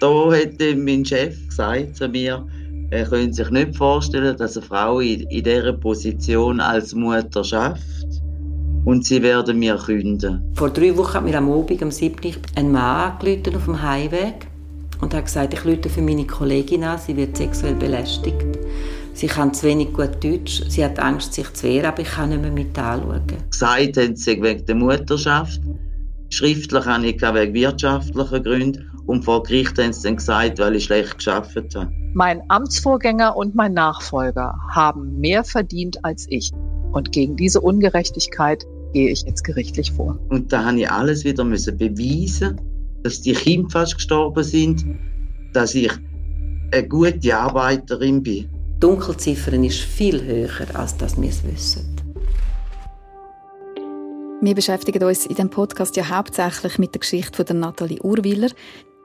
Da hätte mein Chef gesagt zu mir, er könnte sich nicht vorstellen, dass eine Frau in, in dieser Position als Mutter schafft und sie werden mir künden. Vor drei Wochen hat mir am Abend, am 7. ein Mann angerufen auf dem Heimweg und hat gesagt, ich rufe für meine Kollegin an, sie wird sexuell belästigt. Sie kann zu wenig gut Deutsch, sie hat Angst, sich zu wehren, aber ich kann nicht mehr mit anschauen. Gesagt haben sie wegen der Mutterschaft. Schriftlich habe ich wegen wirtschaftlicher Gründe. Und vor Gericht haben sie dann gesagt, weil ich schlecht geschafft habe. Mein Amtsvorgänger und mein Nachfolger haben mehr verdient als ich. Und gegen diese Ungerechtigkeit gehe ich jetzt gerichtlich vor. Und da habe ich alles wieder müssen beweisen, dass die Kinder fast gestorben sind, dass ich eine gute Arbeiterin bin. Die Dunkelziffer ist viel höher, als das wir es wissen. Wir beschäftigen uns in diesem Podcast ja hauptsächlich mit der Geschichte von Nathalie Urwiller,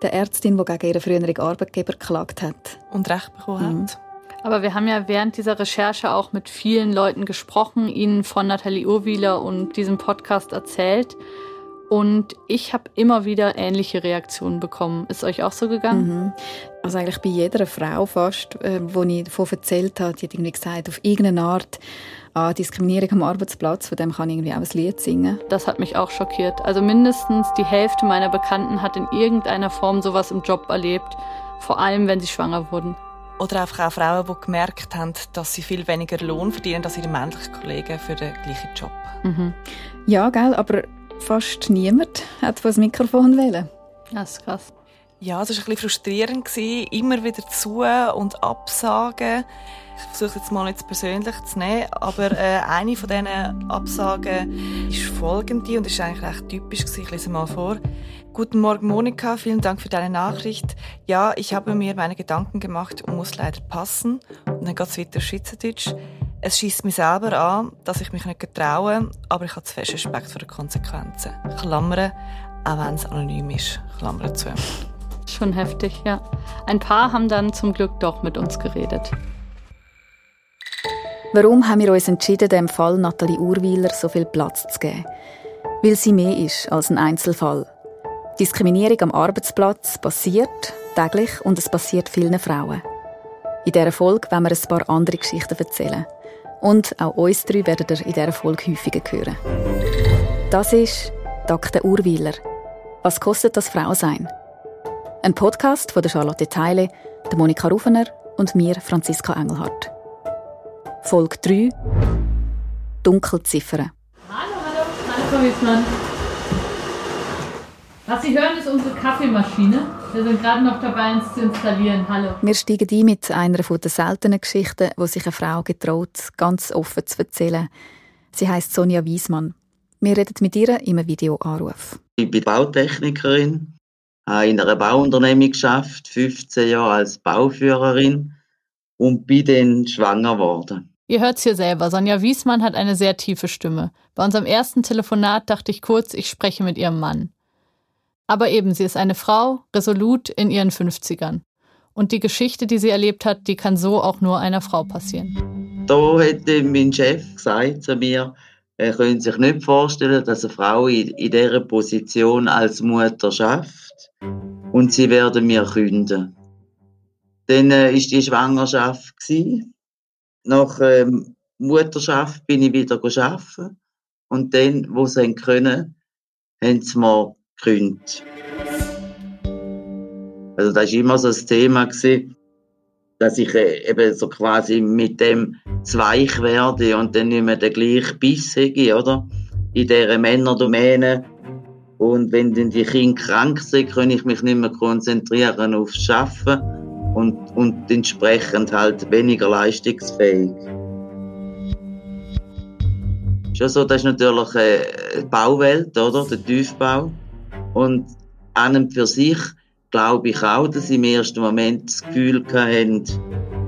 der Ärztin, die gegen ihren früheren Arbeitgeber geklagt hat. Und Recht bekommen Mhm. hat. Aber wir haben ja während dieser Recherche auch mit vielen Leuten gesprochen, ihnen von Nathalie Urwieler und diesem Podcast erzählt. Und ich habe immer wieder ähnliche Reaktionen bekommen. Ist euch auch so gegangen? Mhm. Also eigentlich bei jeder Frau fast, äh, wo ich davon erzählt habe, die hat irgendwie gesagt, auf irgendeine Art ah, Diskriminierung am Arbeitsplatz, von dem kann ich irgendwie auch ein Lied singen. Das hat mich auch schockiert. Also mindestens die Hälfte meiner Bekannten hat in irgendeiner Form sowas im Job erlebt. Vor allem, wenn sie schwanger wurden. Oder einfach auch Frauen, die gemerkt haben, dass sie viel weniger Lohn verdienen als ihre männlichen Kollegen für den gleichen Job. Mhm. Ja, gell, aber fast niemand hat das Mikrofon wählen. Das ist krass. Ja, es war ein bisschen frustrierend, gewesen, immer wieder zu und absagen. Ich versuche jetzt mal nicht persönlich zu nehmen, aber äh, eine von diesen Absagen ist folgende und ist eigentlich recht typisch. Gewesen. Ich lese mal vor. Guten Morgen, Monika. Vielen Dank für deine Nachricht. Ja, ich habe mir meine Gedanken gemacht und muss leider passen. Und dann geht es weiter Schweizerdeutsch. Es schießt mich selber an, dass ich mich nicht getraue, aber ich habe zu fest Respekt vor den Konsequenzen. Klammern, auch wenn es anonym ist. Klammern zu. Schon heftig, ja. Ein paar haben dann zum Glück doch mit uns geredet. Warum haben wir uns entschieden, dem Fall Nathalie Urweiler so viel Platz zu geben? Weil sie mehr ist als ein Einzelfall. Diskriminierung am Arbeitsplatz passiert täglich und es passiert vielen Frauen. In dieser Folge werden wir ein paar andere Geschichten erzählen. Und auch uns drei werdet ihr in dieser Folge häufiger hören. Das ist Dr. Urweiler. Was kostet das Frausein? Ein Podcast von der Charlotte Teile, der Monika Rufener und mir, Franziska Engelhardt. Folge 3 Dunkelziffern. Hallo, hallo, hallo Frau Wiesmann. Was Sie hören, ist unsere Kaffeemaschine. Wir sind gerade noch dabei, uns zu installieren. Hallo. Wir steigen ein mit einer der seltenen Geschichten, wo sich eine Frau getraut, ganz offen zu erzählen. Sie heißt Sonja Wiesmann. Wir reden mit ihr im Videoanruf. Ich bin Bautechnikerin, habe in einer Bauunternehmung geschafft, 15 Jahre als Bauführerin und bin dann schwanger geworden. Ihr hört's hier selber. Sonja Wiesmann hat eine sehr tiefe Stimme. Bei unserem ersten Telefonat dachte ich kurz, ich spreche mit ihrem Mann. Aber eben, sie ist eine Frau, resolut in ihren 50ern. Und die Geschichte, die sie erlebt hat, die kann so auch nur einer Frau passieren. Da hätte mein Chef gesagt zu mir, er könnte sich nicht vorstellen, dass eine Frau in, in dieser Position als Mutter schafft und sie werden mir künden. Dann äh, die Schwangerschaft gsi. Nach ähm, Mutterschaft bin ich wieder arbeiten und dann, wo sie können, haben sie mir gekündigt. Also das war immer so ein Thema gewesen, dass ich äh, eben so quasi mit dem zweich werde und dann nicht mehr der gleiche Biss habe, oder? In dieser Männerdomäne. Und wenn dann die Kinder krank sind, kann ich mich nicht mehr konzentrieren aufs Schaffen und, und entsprechend halt weniger leistungsfähig. Schon so, das ist natürlich äh, die Bauwelt, oder? Der Tiefbau. Und an und für sich glaube ich auch, dass sie im ersten Moment das Gefühl hatten,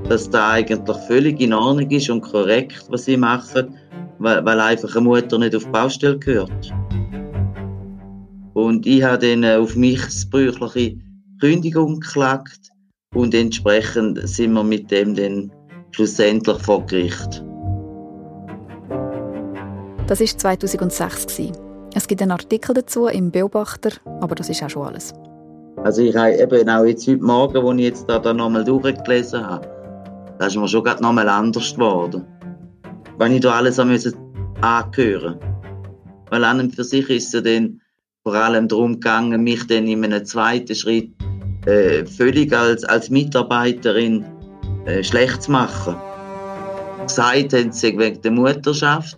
dass da eigentlich völlig in Ordnung ist und korrekt, was sie machen, weil, weil einfach eine Mutter nicht auf die Baustelle gehört. Und ich habe dann auf mich missbräuchliche Kündigung geklagt und entsprechend sind wir mit dem dann schlussendlich vor Gericht. Das war 2006. Es gibt einen Artikel dazu im Beobachter, aber das ist auch schon alles. Also ich habe eben auch jetzt heute Morgen, als ich jetzt da, da nochmal durchgelesen habe, da ist mir schon gerade nochmal anders geworden. Wenn ich da alles müssen angehören Weil an und für sich ist es dann vor allem darum gegangen, mich dann in einem zweiten Schritt äh, völlig als, als Mitarbeiterin äh, schlecht zu machen. Gesagt haben sie wegen der Mutterschaft.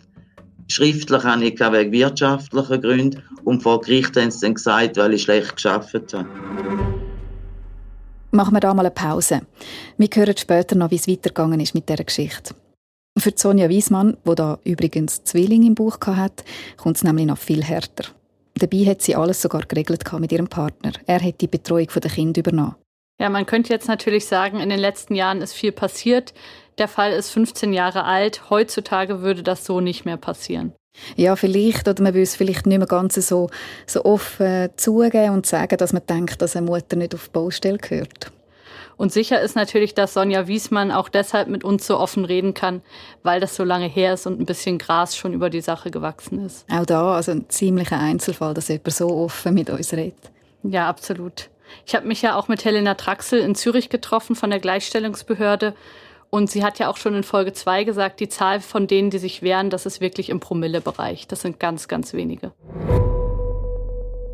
Schriftlich habe ich wegen wirtschaftlicher Gründen. Und vor Gericht haben sie dann gesagt, weil ich schlecht geschafft habe. Machen wir da mal eine Pause. Wir hören später noch, wie es weitergegangen ist mit dieser Geschichte. Für Sonja Wiesmann, die da übrigens Zwilling im Buch hat, kommt es nämlich noch viel härter. Dabei hat sie alles sogar geregelt mit ihrem Partner. Er hat die Betreuung der Kinder übernommen. Ja, man könnte jetzt natürlich sagen, in den letzten Jahren ist viel passiert. Der Fall ist 15 Jahre alt. Heutzutage würde das so nicht mehr passieren. Ja, vielleicht, oder man will es vielleicht nicht mehr ganz so, so offen zugeben und sagen, dass man denkt, dass eine Mutter nicht auf die Baustelle gehört. Und sicher ist natürlich, dass Sonja Wiesmann auch deshalb mit uns so offen reden kann, weil das so lange her ist und ein bisschen Gras schon über die Sache gewachsen ist. Auch da, also ein ziemlicher Einzelfall, dass jemand so offen mit uns redet. Ja, absolut. Ich habe mich ja auch mit Helena Traxel in Zürich getroffen von der Gleichstellungsbehörde und sie hat ja auch schon in Folge 2 gesagt, die Zahl von denen, die sich wehren, das ist wirklich im Promillebereich. Das sind ganz, ganz wenige.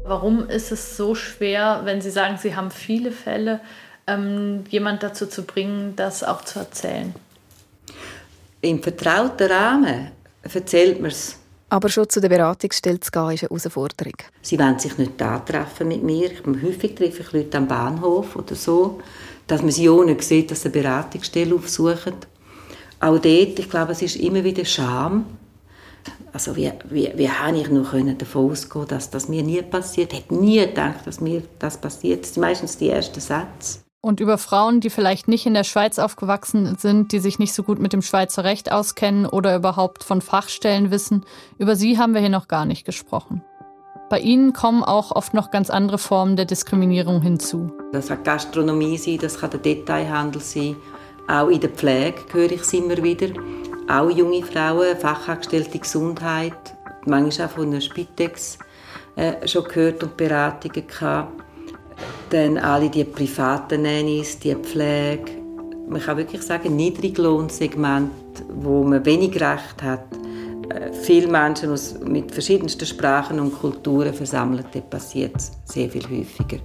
Warum ist es so schwer, wenn Sie sagen, Sie haben viele Fälle, ähm, jemand dazu zu bringen, das auch zu erzählen? Im vertrauten Rahmen erzählt man es. Aber schon zu der Beratungsstelle zu gehen, ist eine Herausforderung. Sie wollen sich nicht treffen mit mir. Häufig treffe ich Leute am Bahnhof oder so dass man sie auch nicht sieht, dass sie eine Beratungsstelle aufsuchen. Auch dort, ich glaube, es ist immer wieder Scham. Also wie, wie, wie habe ich noch davon ausgehen dass das mir nie passiert? Ich hätte nie gedacht, dass mir das passiert. Das sind meistens die ersten Sätze. Und über Frauen, die vielleicht nicht in der Schweiz aufgewachsen sind, die sich nicht so gut mit dem Schweizer Recht auskennen oder überhaupt von Fachstellen wissen, über sie haben wir hier noch gar nicht gesprochen. Bei ihnen kommen auch oft noch ganz andere Formen der Diskriminierung hinzu. Das kann Gastronomie sein, das kann der Detailhandel sein. Auch in der Pflege höre ich es immer wieder. Auch junge Frauen, Fachangestellte Gesundheit, manchmal auch von der Spitex äh, schon gehört und Beratungen gehabt. Dann alle die privaten Nannies, die Pflege. Man kann wirklich sagen, Niedriglohnsegment, wo man wenig Recht hat viele Menschen aus, mit verschiedensten Sprachen und Kulturen versammelt, dort passiert es sehr viel häufiger.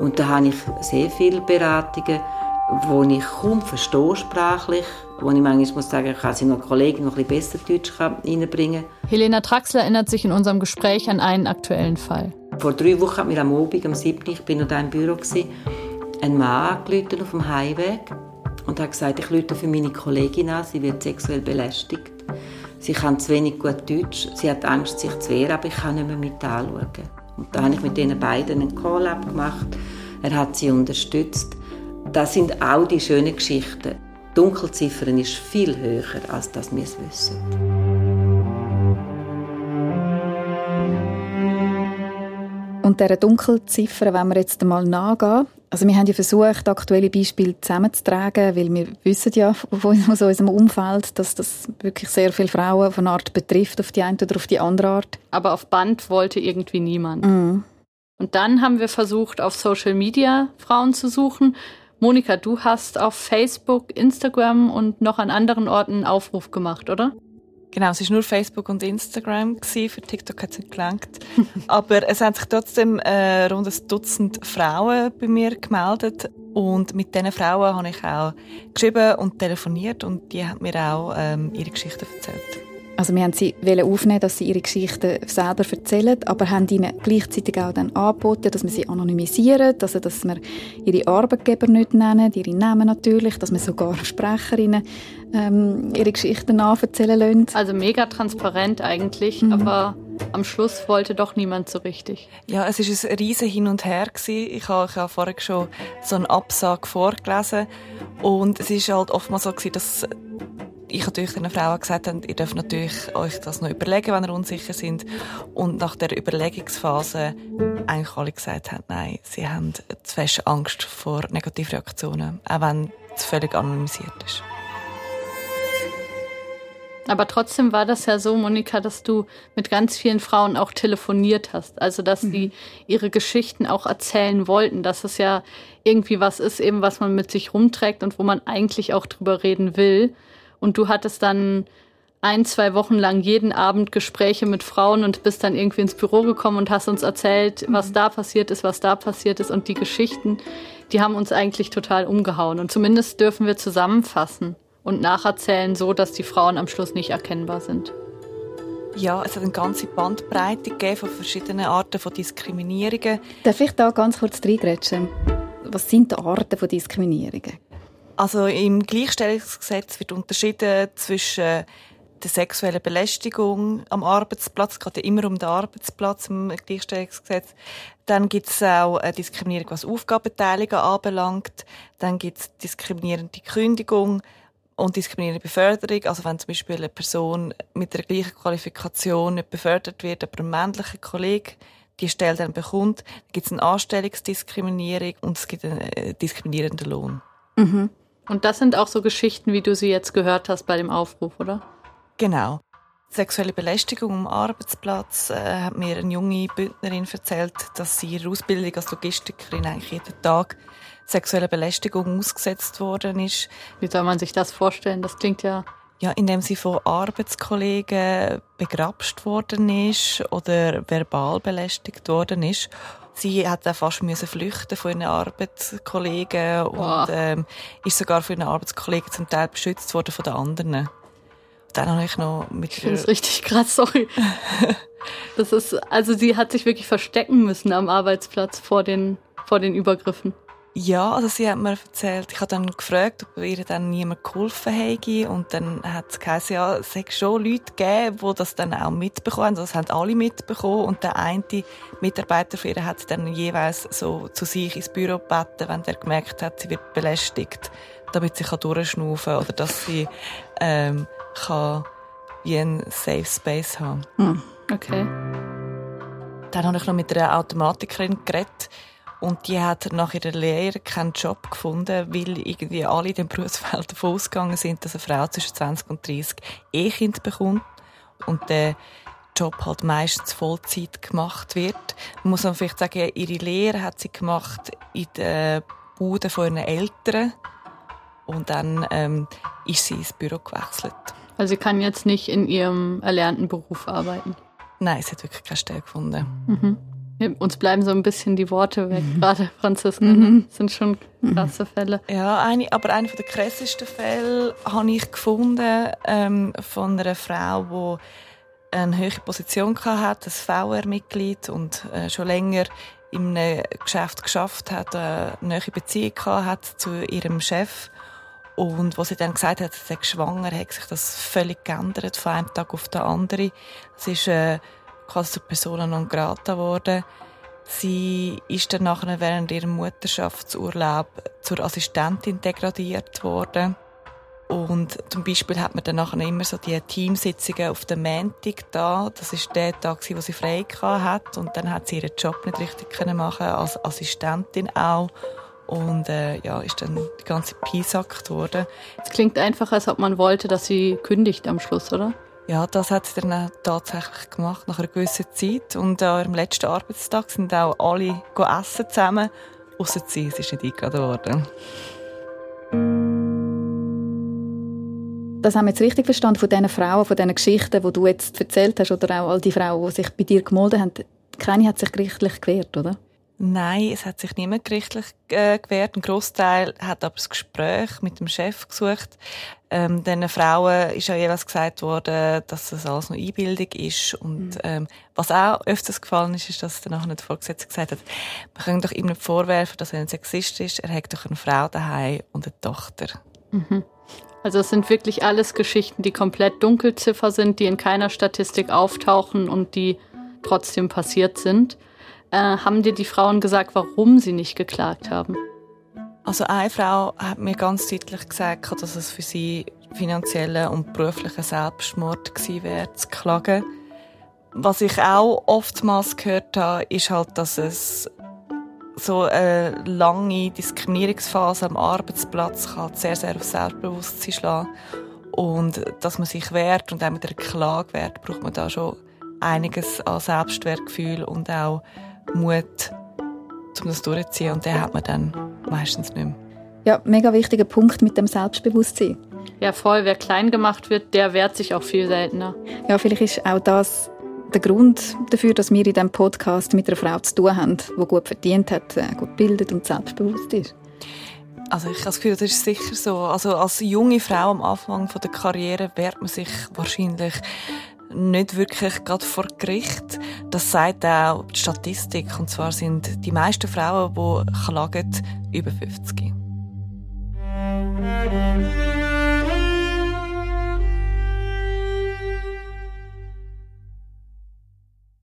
Und da habe ich sehr viele Beratungen, wo ich kaum verstehe sprachlich, wo ich manchmal muss sagen, ich kann sie noch Kollegen noch ein bisschen besser Deutsch reinbringen Helena Traxler erinnert sich in unserem Gespräch an einen aktuellen Fall. Vor drei Wochen hat mir am Abend, am 7. ich bin noch im Büro, ein Mann angerufen auf dem Heimweg und hat gesagt, ich rufe für meine Kollegin an, sie wird sexuell belästigt. Sie kann zu wenig gut Deutsch, sie hat Angst, sich zu wehren, aber ich kann nicht mehr mit anschauen. Und da habe ich mit ihnen beiden einen Call-up gemacht. Er hat sie unterstützt. Das sind auch die schönen Geschichten. Die Dunkelziffer ist viel höher, als dass wir es wissen. Und dieser Dunkelziffer, wenn wir jetzt einmal nachgehen, also wir haben ja versucht, aktuelle Beispiele zusammenzutragen, weil wir wissen ja von unserem Umfeld, dass das wirklich sehr viele Frauen von Art betrifft, auf die eine oder auf die andere Art. Aber auf Band wollte irgendwie niemand. Mm. Und dann haben wir versucht, auf Social Media Frauen zu suchen. Monika, du hast auf Facebook, Instagram und noch an anderen Orten einen Aufruf gemacht, oder? Genau, es war nur Facebook und Instagram. Gewesen. Für TikTok hat es nicht gelangt. Aber es haben sich trotzdem äh, rund ein Dutzend Frauen bei mir gemeldet. Und mit diesen Frauen habe ich auch geschrieben und telefoniert. Und die haben mir auch ähm, ihre Geschichten erzählt. Also wir haben sie aufnehmen, dass sie ihre Geschichten selber erzählen, aber haben ihnen gleichzeitig auch dann angeboten, dass wir sie anonymisieren, also dass wir ihre Arbeitgeber nicht nennen, ihre Namen natürlich, dass wir sogar Sprecherinnen ähm, ihre Geschichten nacherzählen lassen. Also mega transparent eigentlich, mhm. aber am Schluss wollte doch niemand so richtig. Ja, es ist ein riesen Hin und Her gewesen. Ich habe, ich habe vorher schon so einen Absag vorgelesen und es ist halt oftmals so gewesen, dass ich natürlich den Frauen gesagt habe, ihr dürft natürlich euch das noch überlegen, wenn ihr unsicher sind. Und nach der Überlegungsphase eigentlich alle gesagt haben, nein, sie haben zu fest Angst vor Negativreaktionen, auch wenn es völlig anonymisiert ist. Aber trotzdem war das ja so, Monika, dass du mit ganz vielen Frauen auch telefoniert hast. Also, dass mhm. sie ihre Geschichten auch erzählen wollten, dass es ja irgendwie was ist, eben was man mit sich rumträgt und wo man eigentlich auch drüber reden will. Und du hattest dann ein, zwei Wochen lang jeden Abend Gespräche mit Frauen und bist dann irgendwie ins Büro gekommen und hast uns erzählt, was mhm. da passiert ist, was da passiert ist. Und die Geschichten, die haben uns eigentlich total umgehauen. Und zumindest dürfen wir zusammenfassen und nacherzählen, so dass die Frauen am Schluss nicht erkennbar sind. Ja, es hat eine ganze Bandbreite gegeben von verschiedenen Arten von Diskriminierungen. Darf ich da ganz kurz reingrätschen? Was sind die Arten von Diskriminierungen? Also im Gleichstellungsgesetz wird unterschieden zwischen der sexuellen Belästigung am Arbeitsplatz, es geht ja immer um den Arbeitsplatz im Gleichstellungsgesetz. Dann gibt es auch eine Diskriminierung, was Aufgabenteilungen anbelangt. Dann gibt es diskriminierende Kündigung und diskriminierende Beförderung. Also wenn zum Beispiel eine Person mit der gleichen Qualifikation nicht befördert wird, aber ein männlicher Kollege die Stelle dann bekommt, dann gibt es eine Anstellungsdiskriminierung und es gibt einen äh, diskriminierenden Lohn. Mhm. Und das sind auch so Geschichten, wie du sie jetzt gehört hast bei dem Aufruf, oder? Genau. Sexuelle Belästigung am Arbeitsplatz äh, hat mir eine junge Bündnerin erzählt, dass sie ihre Ausbildung als Logistikerin eigentlich jeden Tag sexuelle Belästigung ausgesetzt worden ist. Wie soll man sich das vorstellen? Das klingt ja ja, indem sie von Arbeitskollegen begrapscht worden ist oder verbal belästigt worden ist. Sie hat dann fast müssen flüchten von ihren Arbeitskollegen wow. und ähm, ist sogar von ihren Arbeitskollegen zum Teil beschützt worden von den anderen dann habe ich noch mit. Ich finde es richtig krass, sorry. das ist, also sie hat sich wirklich verstecken müssen am Arbeitsplatz vor den, vor den Übergriffen. Ja, also sie hat mir erzählt, ich habe dann gefragt, ob ihr dann niemand geholfen hätte und dann hat es geheißen, ja, es hätte schon Leute gegeben, die das dann auch mitbekommen haben, das haben alle mitbekommen und der eine Mitarbeiter von ihr hat dann jeweils so zu sich ins Büro gebeten, wenn er gemerkt hat, sie wird belästigt, damit sie durchschnaufen kann oder dass sie ähm, kann wie ein Safe Space haben. Hm, okay. Dann habe ich noch mit einer Automatikerin geredet und die hat nach ihrer Lehre keinen Job gefunden, weil irgendwie alle in dem Berufsfeld davon ausgegangen sind, dass eine Frau zwischen 20 und 30 eh Kind bekommt und der Job halt meistens Vollzeit gemacht wird. Man muss man vielleicht sagen, ihre Lehre hat sie gemacht in der Bude von ihren Eltern und dann ähm, ist sie ins Büro gewechselt. Also sie kann jetzt nicht in ihrem erlernten Beruf arbeiten. Nein, sie hat wirklich keine Stelle gefunden. Mhm. Uns bleiben so ein bisschen die Worte weg, mhm. gerade Franziska. Mhm. Das sind schon krasse Fälle. Ja, eine, aber einer der krassesten Fälle habe ich gefunden ähm, von einer Frau, die eine höhere Position hatte, ein VR-Mitglied und äh, schon länger in einem Geschäft geschafft hat, eine neue Beziehung hat zu ihrem Chef und was sie dann gesagt hat, sie sei schwanger, hat sich das völlig geändert von einem Tag auf den anderen. Sie ist äh, zur Persona non grata geworden. Sie ist dann nachher während ihrem Mutterschaftsurlaub zur Assistentin degradiert worden. Und zum Beispiel hat man dann nachher immer so die Teamsitzungen auf dem Montag da. Das ist der Tag, wo sie frei hat. Und dann hat sie ihren Job nicht richtig machen als Assistentin auch und äh, ja, ist dann die ganze piesackt worden. Es klingt einfach, als ob man wollte, dass sie kündigt am Schluss, oder? Ja, das hat sie dann tatsächlich gemacht, nach einer gewissen Zeit. Und äh, am letzten Arbeitstag sind auch alle essen zusammen, außer sie, sie ist nicht eingeladen worden. Das haben wir jetzt richtig verstanden von diesen Frauen, von diesen Geschichten, die du jetzt erzählt hast, oder auch all die Frauen, die sich bei dir gemeldet haben. Keine hat sich gerichtlich gewehrt, oder? Nein, es hat sich niemand gerichtlich äh, gewehrt. Ein Großteil hat aber das Gespräch mit dem Chef gesucht. Ähm, den Frauen ist ja jeweils gesagt worden, dass das alles nur Einbildung ist. Und mhm. ähm, was auch öfters gefallen ist, ist, dass danach nicht der Vorgesetzte gesagt hat, wir können doch ihm nicht vorwerfen, dass er ein Sexist ist. Er hat doch eine Frau daheim und eine Tochter. Mhm. Also es sind wirklich alles Geschichten, die komplett Dunkelziffer sind, die in keiner Statistik auftauchen und die trotzdem passiert sind. Äh, haben dir die Frauen gesagt, warum sie nicht geklagt haben? Also eine Frau hat mir ganz deutlich gesagt, dass es für sie finanzieller und beruflicher Selbstmord gewesen wäre, zu klagen. Was ich auch oftmals gehört habe, ist halt, dass es so eine lange Diskriminierungsphase am Arbeitsplatz kann sehr, sehr auf Selbstbewusstsein schlagen Und dass man sich wehrt und auch mit einer Klage wehrt, braucht man da schon einiges an Selbstwertgefühl und auch Mut, um das durchzuziehen. Und den hat man dann meistens nicht mehr. Ja, mega wichtiger Punkt mit dem Selbstbewusstsein. Ja, voll. Wer klein gemacht wird, der wehrt sich auch viel seltener. Ja, vielleicht ist auch das der Grund dafür, dass wir in diesem Podcast mit einer Frau zu tun haben, die gut verdient hat, äh, gut bildet und selbstbewusst ist. Also ich habe das Gefühl, das ist sicher so. Also als junge Frau am Anfang der Karriere wehrt man sich wahrscheinlich nicht wirklich gerade vor Gericht. Das sagt auch die Statistik. Und zwar sind die meisten Frauen, die klagen, über 50.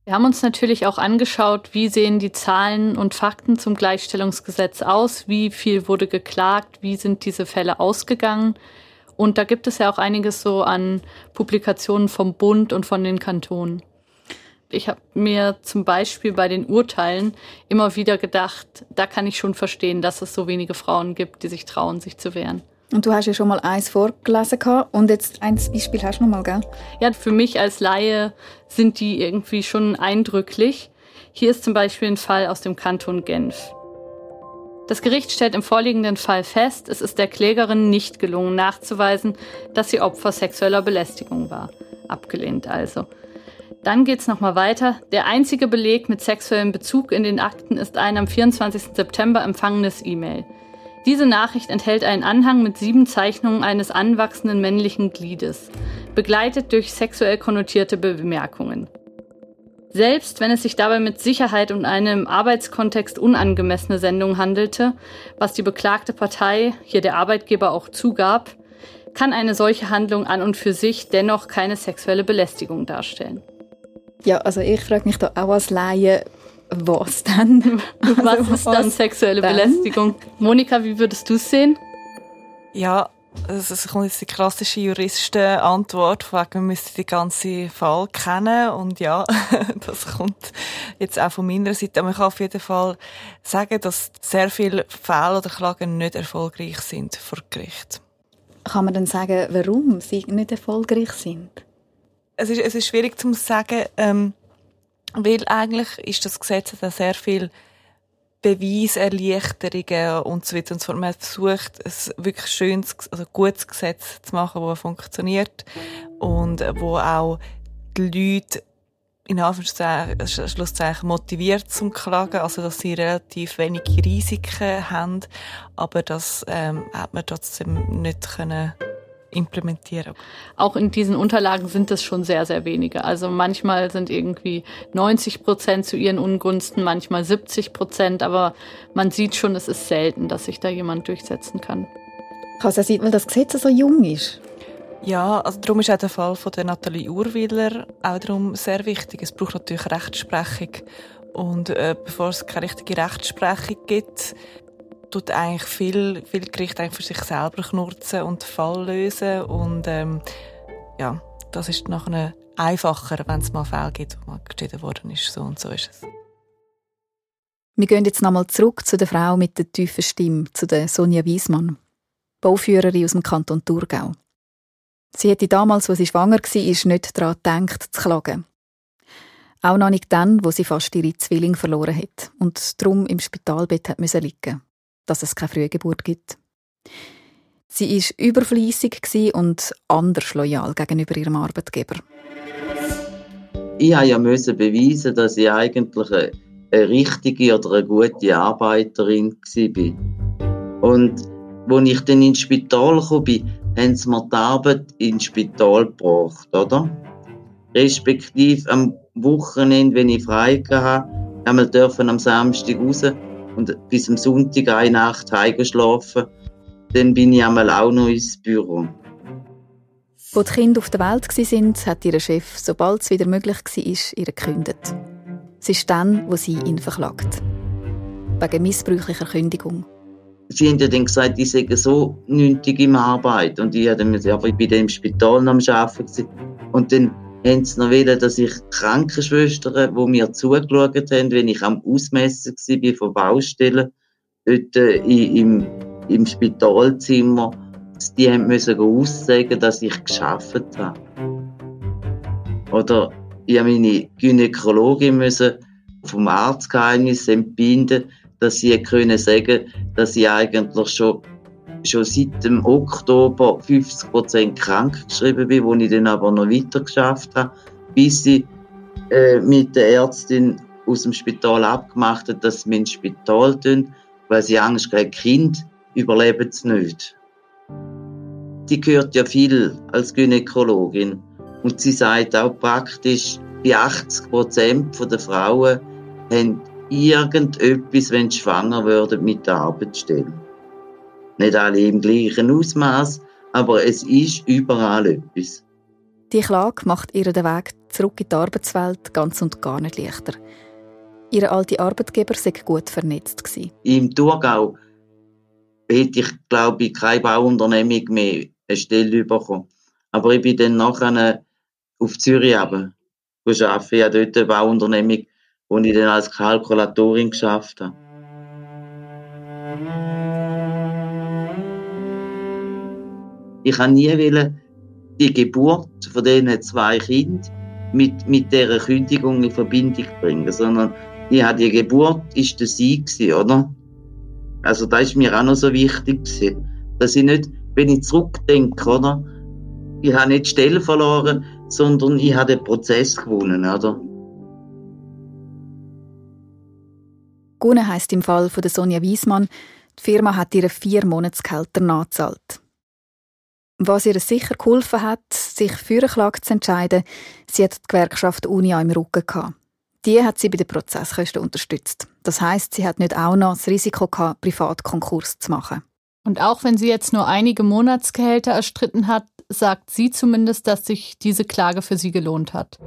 Wir haben uns natürlich auch angeschaut, wie sehen die Zahlen und Fakten zum Gleichstellungsgesetz aus, wie viel wurde geklagt, wie sind diese Fälle ausgegangen. Und da gibt es ja auch einiges so an Publikationen vom Bund und von den Kantonen. Ich habe mir zum Beispiel bei den Urteilen immer wieder gedacht, da kann ich schon verstehen, dass es so wenige Frauen gibt, die sich trauen, sich zu wehren. Und du hast ja schon mal eins vorgelesen und jetzt ein Beispiel hast du noch mal, gell? Ja, für mich als Laie sind die irgendwie schon eindrücklich. Hier ist zum Beispiel ein Fall aus dem Kanton Genf. Das Gericht stellt im vorliegenden Fall fest, es ist der Klägerin nicht gelungen nachzuweisen, dass sie Opfer sexueller Belästigung war. Abgelehnt also. Dann geht's nochmal weiter. Der einzige Beleg mit sexuellem Bezug in den Akten ist ein am 24. September empfangenes E-Mail. Diese Nachricht enthält einen Anhang mit sieben Zeichnungen eines anwachsenden männlichen Gliedes, begleitet durch sexuell konnotierte Bemerkungen. Selbst wenn es sich dabei mit Sicherheit um eine im Arbeitskontext unangemessene Sendung handelte, was die beklagte Partei, hier der Arbeitgeber auch zugab, kann eine solche Handlung an und für sich dennoch keine sexuelle Belästigung darstellen. Ja, also ich frage mich da auch als Laie, was dann? Was also, ist dann sexuelle dann? Belästigung? Monika, wie würdest du es sehen? Ja, also es kommt jetzt die klassische Juristenantwort, von wegen, wir müssen den ganzen Fall kennen. Und ja, das kommt jetzt auch von meiner Seite. Aber ich kann auf jeden Fall sagen, dass sehr viele Fälle oder Klagen nicht erfolgreich sind vor Gericht. Kann man dann sagen, warum sie nicht erfolgreich sind? Es ist, es ist schwierig zu sagen, ähm, weil eigentlich ist das Gesetz dann sehr viel Beweiserleichterungen und so weiter und so fort. Man hat versucht, ein wirklich schönes, also gutes Gesetz zu machen, das funktioniert und wo auch die Leute in Anführungszeichen motiviert zum Klagen, also dass sie relativ wenige Risiken haben, aber das ähm, hat man trotzdem nicht können implementieren. Auch in diesen Unterlagen sind es schon sehr, sehr wenige. Also manchmal sind irgendwie 90 Prozent zu ihren Ungunsten, manchmal 70 Prozent, aber man sieht schon, es ist selten, dass sich da jemand durchsetzen kann. Kann es sein, weil das Gesetz so jung ist? Ja, also darum ist auch der Fall von der Nathalie Urwiller auch darum sehr wichtig. Es braucht natürlich Rechtsprechung. Und äh, bevor es keine richtige Rechtsprechung gibt, tut eigentlich viel, viel Gericht eigentlich für sich selber knurzen und Fall lösen und ähm, ja, das ist nachher einfacher, wenn es mal Fälle gibt, wo mal geschieden worden ist. So und so ist es. Wir gehen jetzt nochmal zurück zu der Frau mit der tiefen Stimme, zu der Sonja Wiesmann, Bauführerin aus dem Kanton Thurgau. Sie hätte damals, als sie schwanger war, nicht daran gedacht, zu klagen. Auch noch nicht dann, wo sie fast ihre Zwilling verloren hat und darum im Spitalbett hat liegen dass es keine Frühgeburt gibt. Sie war überfließig und anders loyal gegenüber ihrem Arbeitgeber. Ich musste ja beweisen, dass ich eigentlich eine, richtige oder eine gute Arbeiterin war. Und als ich dann ins Spital kam, haben sie mir die Arbeit ins Spital gebracht, oder? Respektive am Wochenende, wenn ich frei hatte, wir dürfen am Samstag raus und bis am Sonntag eine Nacht heimgeschlafen. Dann bin ich einmal auch noch ins Büro. Als die Kinder auf der Welt waren, hat ihr Chef, sobald es wieder möglich war, ihr gekündigt. Es ist dann, wo sie ihn verklagt. Wegen missbräuchlicher Kündigung. Sie haben ja dann gesagt, ich sei so nötig in Arbeit. Und ich habe dann gesagt, aber ich bin im Spital am Arbeiten. Und dann haben sie noch wollen, dass ich Krankenschwestern, die mir zugeschaut haben, wenn ich am Ausmessen war von Baustellen, dort äh, im, im Spitalzimmer, die haben müssen aussagen, dass ich geschafft habe. Oder ich habe meine Gynäkologin vom Arztgeheimnis entbinden, dass sie können sagen, dass ich eigentlich schon schon seit dem Oktober 50 Prozent krank geschrieben bin, wo ich dann aber noch weiter geschafft habe, bis ich äh, mit der Ärztin aus dem Spital abgemacht hat, dass mich ins Spital tun, weil sie Angst haben, Kind überleben es nicht. Sie gehört ja viel als Gynäkologin und sie sagt auch praktisch, bei 80 Prozent der Frauen haben irgendetwas, wenn sie schwanger werden, mit der Arbeitsstelle. Nicht alle im gleichen Ausmaß, aber es ist überall etwas. Die Klage macht ihr den Weg zurück in die Arbeitswelt ganz und gar nicht leichter. Ihr alter Arbeitgeber sei gut vernetzt. Gewesen. Im Thurgau hätte ich, glaube ich, keine Bauunternehmung mehr eine Stelle bekommen. Aber ich bin dann nachher auf Zürich arbeiten. Ich habe dort eine Bauunternehmung, wo ich dann als Kalkulatorin geschafft habe. Ich habe nie wollen, die Geburt von diesen zwei Kindern mit, mit dieser Kündigung in Verbindung bringen, sondern habe die Geburt ist der Sieg oder? Also das ist mir auch noch so wichtig gewesen, dass ich nicht, wenn ich zurückdenke, oder? Ich habe nicht Stelle verloren, sondern ich habe den Prozess gewonnen, oder? Gune heisst im Fall von der Sonja Wiesmann, die Firma hat ihre vier Monatsgehälter nachgezahlt. Was ihr sicher geholfen hat, sich für eine Klage zu entscheiden, sie hat die Gewerkschaft Unia im Rücken gehabt. Die hat sie bei den Prozesskosten unterstützt. Das heißt, sie hat nicht auch noch das Risiko gehabt, Privatkonkurs zu machen. Und auch wenn sie jetzt nur einige Monatsgehälter erstritten hat, sagt sie zumindest, dass sich diese Klage für sie gelohnt hat.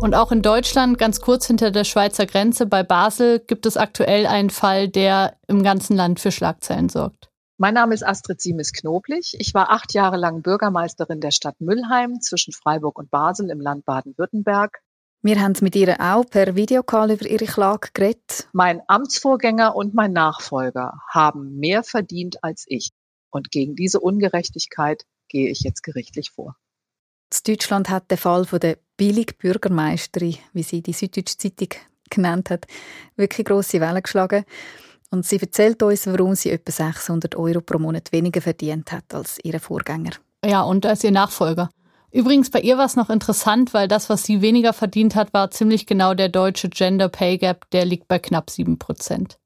Und auch in Deutschland, ganz kurz hinter der Schweizer Grenze bei Basel, gibt es aktuell einen Fall, der im ganzen Land für Schlagzeilen sorgt. Mein Name ist Astrid Siemes-Knoblich. Ich war acht Jahre lang Bürgermeisterin der Stadt Müllheim zwischen Freiburg und Basel im Land Baden-Württemberg. Wir haben mit ihr auch per Videocall über ihre Klage geredet. Mein Amtsvorgänger und mein Nachfolger haben mehr verdient als ich. Und gegen diese Ungerechtigkeit gehe ich jetzt gerichtlich vor. In Deutschland hat der Fall von der Billig-Bürgermeisterin, wie sie die Süddeutsche Zeitung genannt hat, wirklich grosse Wellen geschlagen. Und sie erzählt uns, warum sie etwa 600 Euro pro Monat weniger verdient hat als ihre Vorgänger. Ja, und als ihr Nachfolger. Übrigens, bei ihr war es noch interessant, weil das, was sie weniger verdient hat, war ziemlich genau der deutsche Gender Pay Gap, der liegt bei knapp 7 Prozent.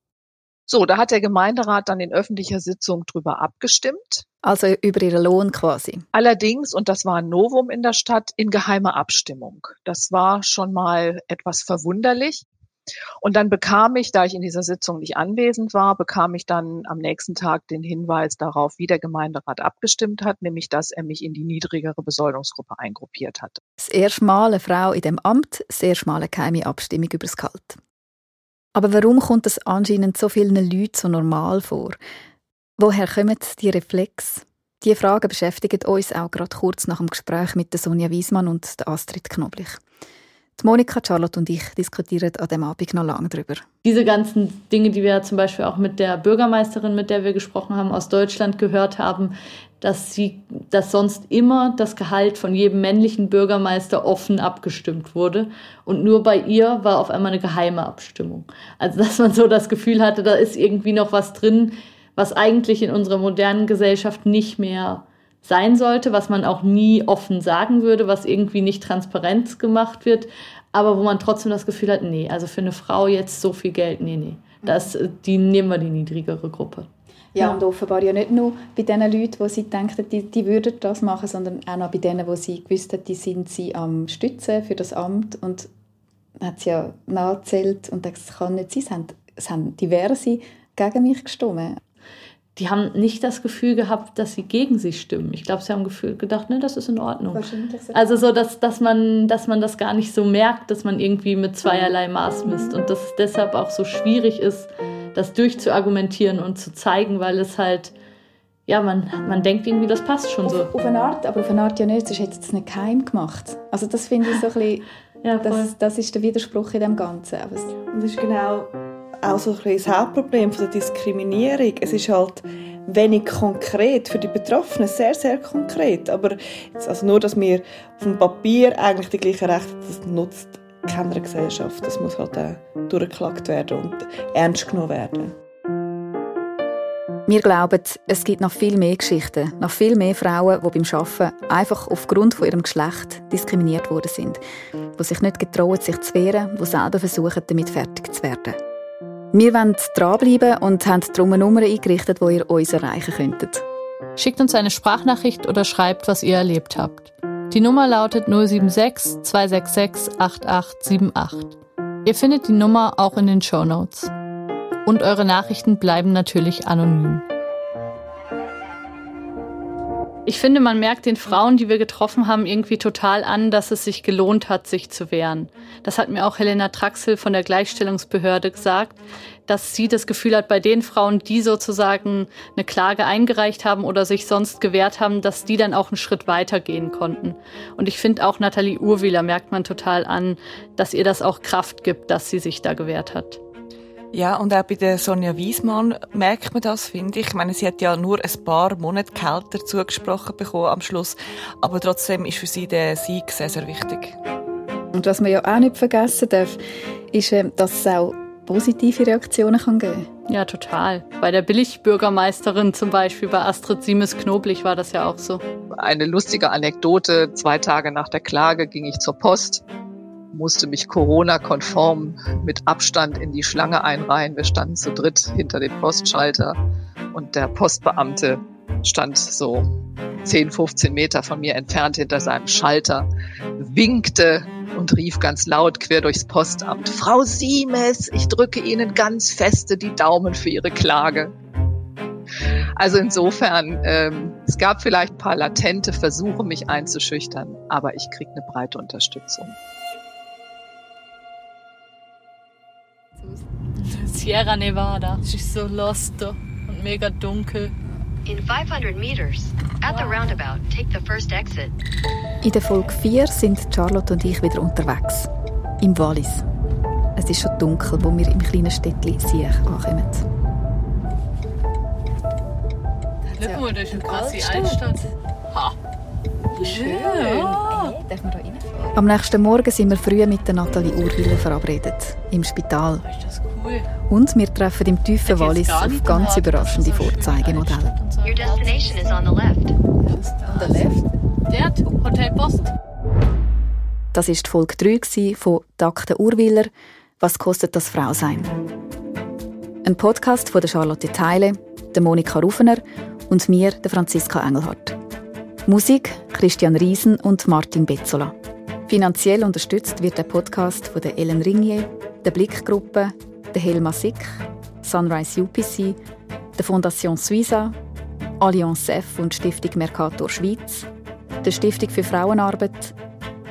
So, da hat der Gemeinderat dann in öffentlicher Sitzung drüber abgestimmt. Also über ihren Lohn quasi. Allerdings, und das war ein Novum in der Stadt, in geheimer Abstimmung. Das war schon mal etwas verwunderlich. Und dann bekam ich, da ich in dieser Sitzung nicht anwesend war, bekam ich dann am nächsten Tag den Hinweis darauf, wie der Gemeinderat abgestimmt hat, nämlich dass er mich in die niedrigere Besoldungsgruppe eingruppiert hat. Das erste Mal eine Frau in dem Amt, Mal eine geheime Abstimmung über das Gehalt. Aber warum kommt es anscheinend so vielen Leuten so normal vor? Woher kommen die Reflexe? Diese Fragen beschäftigen uns auch gerade kurz nach dem Gespräch mit der Sonja Wiesmann und der Astrid Knoblich. Monika, Charlotte und ich diskutieren an dem Abend noch lange darüber. Diese ganzen Dinge, die wir zum Beispiel auch mit der Bürgermeisterin, mit der wir gesprochen haben, aus Deutschland gehört haben, dass sie, dass sonst immer das Gehalt von jedem männlichen Bürgermeister offen abgestimmt wurde und nur bei ihr war auf einmal eine geheime Abstimmung. Also dass man so das Gefühl hatte, da ist irgendwie noch was drin, was eigentlich in unserer modernen Gesellschaft nicht mehr sein sollte, was man auch nie offen sagen würde, was irgendwie nicht transparent gemacht wird, aber wo man trotzdem das Gefühl hat, nee, also für eine Frau jetzt so viel Geld, nee, nee. Das, die nehmen wir die niedrigere Gruppe. Ja, und offenbar ja nicht nur bei den Leuten, wo sie denken, die, die würden das machen, sondern auch noch bei denen, wo sie gewusst haben, die sind sie am Stützen für das Amt und hat sie ja nachgezählt und das kann nicht sein, es haben, es haben diverse gegen mich gestimmt die haben nicht das Gefühl gehabt, dass sie gegen sie stimmen. Ich glaube, sie haben Gefühl gedacht, ne, das ist in Ordnung. Also so, dass, dass, man, dass man das gar nicht so merkt, dass man irgendwie mit zweierlei Maß misst und dass es deshalb auch so schwierig ist, das durchzuargumentieren und zu zeigen, weil es halt, ja, man, man denkt irgendwie, das passt schon so. Auf, auf eine Art, aber auf eine Art ja nicht, sonst hätte es nicht geheim gemacht. Also das finde ich so ein bisschen, ja, das, das ist der Widerspruch in dem Ganzen. und das ist genau auch so ein das Hauptproblem der Diskriminierung. Es ist halt wenig konkret für die Betroffenen, sehr, sehr konkret. Aber jetzt, also nur, dass wir auf dem Papier eigentlich die gleichen Rechte, das nutzt keiner Gesellschaft. Das muss halt auch durchgeklagt werden und ernst genommen werden. Wir glauben, es gibt noch viel mehr Geschichten, noch viel mehr Frauen, die beim Arbeiten einfach aufgrund von ihrem Geschlecht diskriminiert worden sind, die sich nicht getrauen, sich zu wehren, die selber versuchen, damit fertig zu werden. Wir wollen dranbleiben und haben darum eine Nummer eingerichtet, wo ihr uns erreichen könntet. Schickt uns eine Sprachnachricht oder schreibt, was ihr erlebt habt. Die Nummer lautet 076 266 8878. Ihr findet die Nummer auch in den Show Notes. Und eure Nachrichten bleiben natürlich anonym. Ich finde, man merkt den Frauen, die wir getroffen haben, irgendwie total an, dass es sich gelohnt hat, sich zu wehren. Das hat mir auch Helena Traxel von der Gleichstellungsbehörde gesagt, dass sie das Gefühl hat, bei den Frauen, die sozusagen eine Klage eingereicht haben oder sich sonst gewehrt haben, dass die dann auch einen Schritt weiter gehen konnten. Und ich finde auch Nathalie Urwieler merkt man total an, dass ihr das auch Kraft gibt, dass sie sich da gewehrt hat. Ja, und auch bei der Sonja Wiesmann merkt man das, finde ich. Ich meine, sie hat ja nur ein paar Monate kälter zugesprochen bekommen am Schluss, aber trotzdem ist für sie der Sieg sehr, sehr wichtig. Und was man ja auch nicht vergessen darf, ist, ähm, dass es auch positive Reaktionen kann geben Ja, total. Bei der Billigbürgermeisterin zum Beispiel, bei Astrid Siemes-Knoblich war das ja auch so. Eine lustige Anekdote. Zwei Tage nach der Klage ging ich zur Post musste mich Corona-konform mit Abstand in die Schlange einreihen. Wir standen zu dritt hinter dem Postschalter und der Postbeamte stand so 10, 15 Meter von mir entfernt hinter seinem Schalter, winkte und rief ganz laut quer durchs Postamt, Frau Siemes, ich drücke Ihnen ganz feste die Daumen für Ihre Klage. Also insofern, ähm, es gab vielleicht ein paar latente Versuche, mich einzuschüchtern, aber ich kriege eine breite Unterstützung. Sierra Nevada. Es ist so lost und mega dunkel. In 500 meters, at the roundabout, take the first exit. In der Folge 4 sind Charlotte und ich wieder unterwegs. Im Wallis. Es ist schon dunkel, wo wir im kleinen Städtchen Siech ankommen. Schau mal, das ist eine krasse Altstadt. Ha. Schön. Ja. Hey, darf man da reinfahren? Am nächsten Morgen sind wir früh mit der Nathalie Urwiller verabredet. Im Spital. Ist das cool? Und wir treffen im tiefen Wallis auf ganz überraschende Vorzeigemodelle. Your destination is on the left. On the left? Dort, Hotel Post. Das war die Folge 3 von Dr. Urwiller «Was kostet das Frausein?» Ein Podcast von der Charlotte Teile, der Monika Rufener und mir, der Franziska Engelhardt. Musik Christian Riesen und Martin Bezzola. Finanziell unterstützt wird der Podcast von der Ellen Ringier, der Blickgruppe, der Helma Sick, Sunrise UPC, der Fondation Suiza, Allianz F und Stiftung Mercator Schweiz, der Stiftung für Frauenarbeit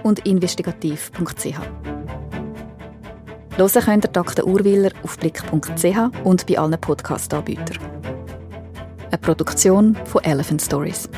und investigativ.ch. Hören könnt ihr Dr. Urwiller auf blick.ch und bei allen Podcast-Anbietern. Eine Produktion von Elephant Stories.